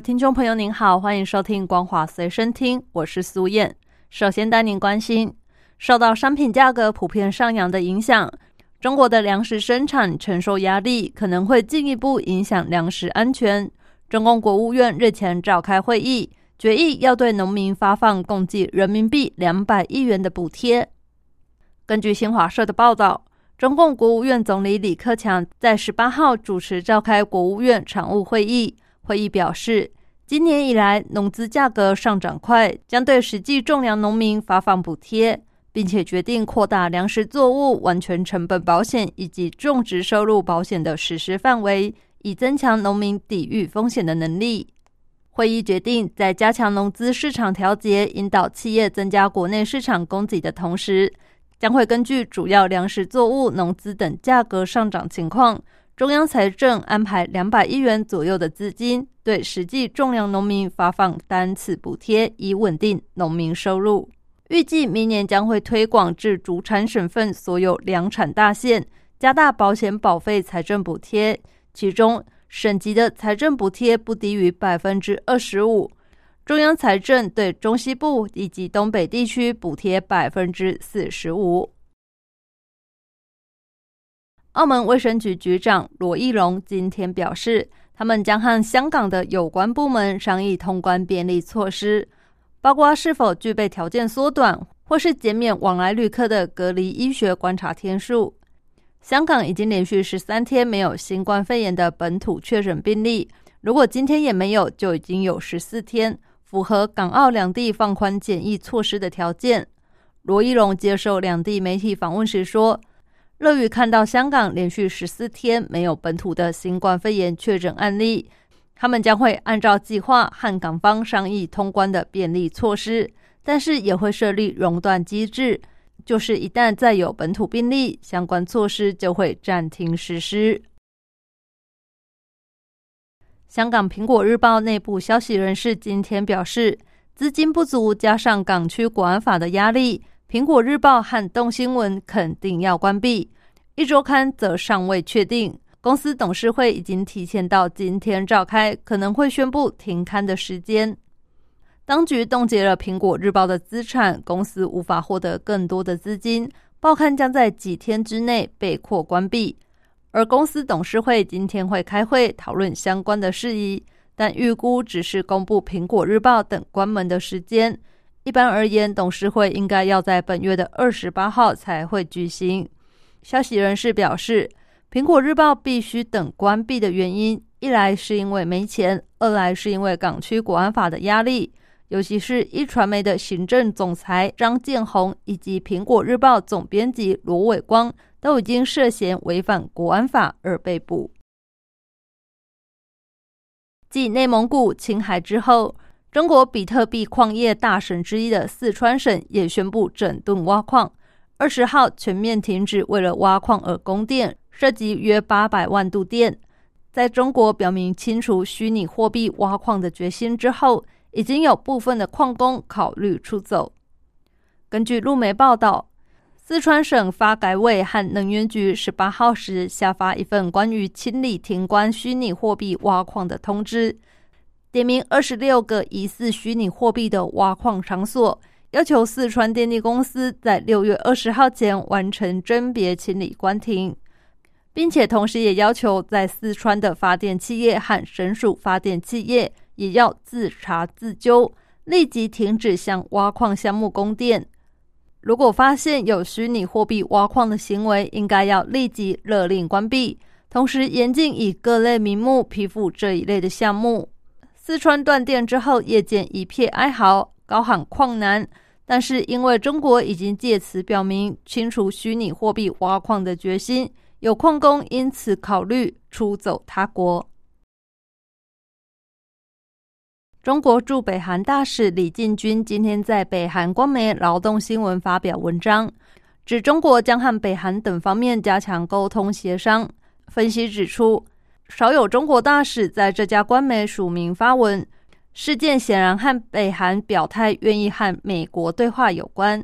听众朋友，您好，欢迎收听《光华随身听》，我是苏燕。首先带您关心，受到商品价格普遍上扬的影响。中国的粮食生产承受压力，可能会进一步影响粮食安全。中共国务院日前召开会议，决议要对农民发放共计人民币两百亿元的补贴。根据新华社的报道，中共国务院总理李克强在十八号主持召开国务院常务会议，会议表示，今年以来农资价格上涨快，将对实际种粮农民发放补贴。并且决定扩大粮食作物完全成本保险以及种植收入保险的实施范围，以增强农民抵御风险的能力。会议决定，在加强农资市场调节、引导企业增加国内市场供给的同时，将会根据主要粮食作物、农资等价格上涨情况，中央财政安排两百亿元左右的资金，对实际种粮农民发放单次补贴，以稳定农民收入。预计明年将会推广至主产省份所有粮产大县，加大保险保费财政补贴，其中省级的财政补贴不低于百分之二十五，中央财政对中西部以及东北地区补贴百分之四十五。澳门卫生局局长罗义荣今天表示，他们将和香港的有关部门商议通关便利措施。包括是否具备条件缩短或是减免往来旅客的隔离医学观察天数。香港已经连续十三天没有新冠肺炎的本土确诊病例，如果今天也没有，就已经有十四天符合港澳两地放宽检疫措施的条件。罗一龙接受两地媒体访问时说：“乐于看到香港连续十四天没有本土的新冠肺炎确诊案例。”他们将会按照计划和港方商议通关的便利措施，但是也会设立熔断机制，就是一旦再有本土病例，相关措施就会暂停实施。香港苹果日报内部消息人士今天表示，资金不足加上港区国安法的压力，苹果日报和动新闻肯定要关闭。一周刊则尚未确定。公司董事会已经提前到今天召开，可能会宣布停刊的时间。当局冻结了苹果日报的资产，公司无法获得更多的资金，报刊将在几天之内被迫关闭。而公司董事会今天会开会讨论相关的事宜，但预估只是公布苹果日报等关门的时间。一般而言，董事会应该要在本月的二十八号才会举行。消息人士表示。苹果日报必须等关闭的原因，一来是因为没钱，二来是因为港区国安法的压力。尤其是一传媒的行政总裁张建宏以及苹果日报总编辑罗伟光都已经涉嫌违反国安法而被捕。继内蒙古、青海之后，中国比特币矿业大省之一的四川省也宣布整顿挖矿，二十号全面停止为了挖矿而供电。涉及约八百万度电，在中国表明清除虚拟货币挖矿的决心之后，已经有部分的矿工考虑出走。根据路媒报道，四川省发改委和能源局十八号时下发一份关于清理停关虚拟货币挖矿的通知，点名二十六个疑似虚拟货币的挖矿场所，要求四川电力公司在六月二十号前完成甄别清理关停。并且同时也要求在四川的发电企业和省属发电企业也要自查自纠，立即停止向挖矿项目供电。如果发现有虚拟货币挖矿的行为，应该要立即勒令关闭，同时严禁以各类名目批复这一类的项目。四川断电之后，业界一片哀嚎，高喊矿难。但是因为中国已经借此表明清除虚拟货币挖矿的决心。有矿工因此考虑出走他国。中国驻北韩大使李进军今天在北韩官媒《劳动新闻》发表文章，指中国将和北韩等方面加强沟通协商。分析指出，少有中国大使在这家官媒署名发文，事件显然和北韩表态愿意和美国对话有关。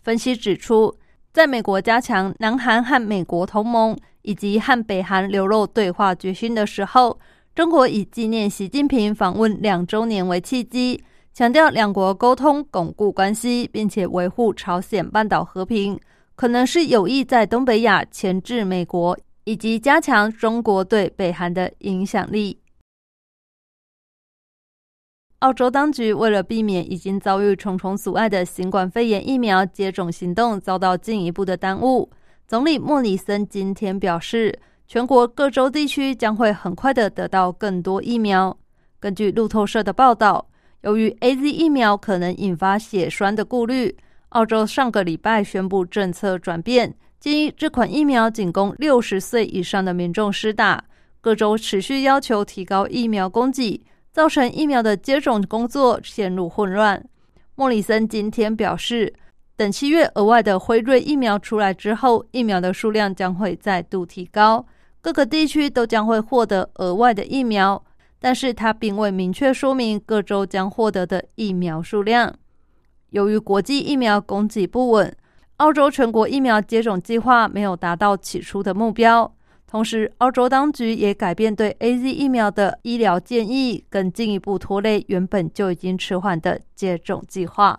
分析指出，在美国加强南韩和美国同盟以及和北韩流露对话决心的时候。中国以纪念习近平访问两周年为契机，强调两国沟通、巩固关系，并且维护朝鲜半岛和平，可能是有意在东北亚钳制美国，以及加强中国对北韩的影响力。澳洲当局为了避免已经遭遇重重阻碍的新冠肺炎疫苗接种行动遭到进一步的耽误，总理莫里森今天表示。全国各州地区将会很快的得到更多疫苗。根据路透社的报道，由于 A Z 疫苗可能引发血栓的顾虑，澳洲上个礼拜宣布政策转变，建议这款疫苗仅供六十岁以上的民众施打。各州持续要求提高疫苗供给，造成疫苗的接种工作陷入混乱。莫里森今天表示，等七月额外的辉瑞疫苗出来之后，疫苗的数量将会再度提高。各个地区都将会获得额外的疫苗，但是他并未明确说明各州将获得的疫苗数量。由于国际疫苗供给不稳，澳洲全国疫苗接种计划没有达到起初的目标。同时，澳洲当局也改变对 A Z 疫苗的医疗建议，更进一步拖累原本就已经迟缓的接种计划。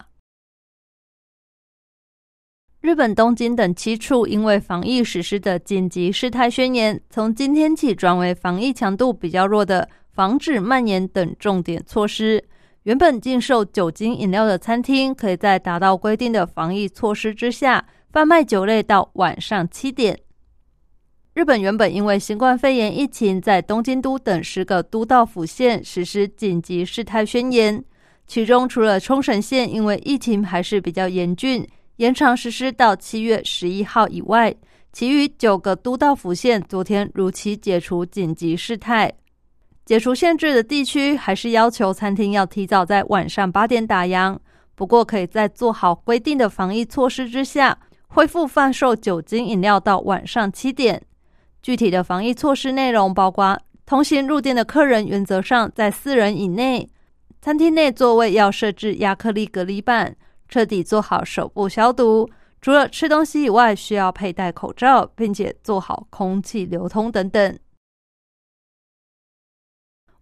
日本东京等七处因为防疫实施的紧急事态宣言，从今天起转为防疫强度比较弱的防止蔓延等重点措施。原本禁售酒精饮料的餐厅，可以在达到规定的防疫措施之下，贩卖酒类到晚上七点。日本原本因为新冠肺炎疫情，在东京都等十个都道府县实施紧急事态宣言，其中除了冲绳县因为疫情还是比较严峻。延长实施到七月十一号以外，其余九个都道府县昨天如期解除紧急事态。解除限制的地区还是要求餐厅要提早在晚上八点打烊，不过可以在做好规定的防疫措施之下，恢复贩售酒精饮料到晚上七点。具体的防疫措施内容包括：同行入店的客人原则上在四人以内，餐厅内座位要设置亚克力隔离板。彻底做好手部消毒，除了吃东西以外，需要佩戴口罩，并且做好空气流通等等。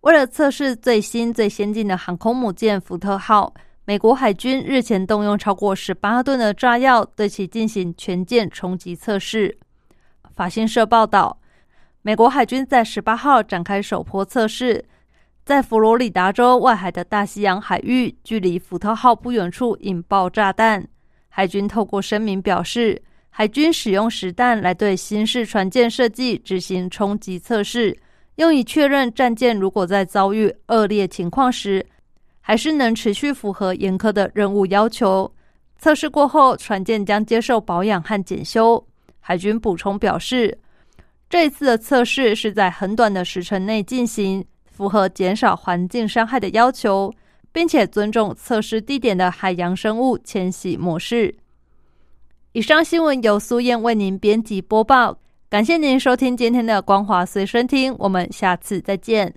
为了测试最新最先进的航空母舰“福特号”，美国海军日前动用超过十八吨的炸药，对其进行全舰冲击测试。法新社报道，美国海军在十八号展开首波测试。在佛罗里达州外海的大西洋海域，距离福特号不远处引爆炸弹。海军透过声明表示，海军使用实弹来对新式船舰设计执行冲击测试，用以确认战舰如果在遭遇恶劣情况时，还是能持续符合严苛的任务要求。测试过后，船舰将接受保养和检修。海军补充表示，这一次的测试是在很短的时程内进行。符合减少环境伤害的要求，并且尊重测试地点的海洋生物迁徙模式。以上新闻由苏燕为您编辑播报，感谢您收听今天的光华随身听，我们下次再见。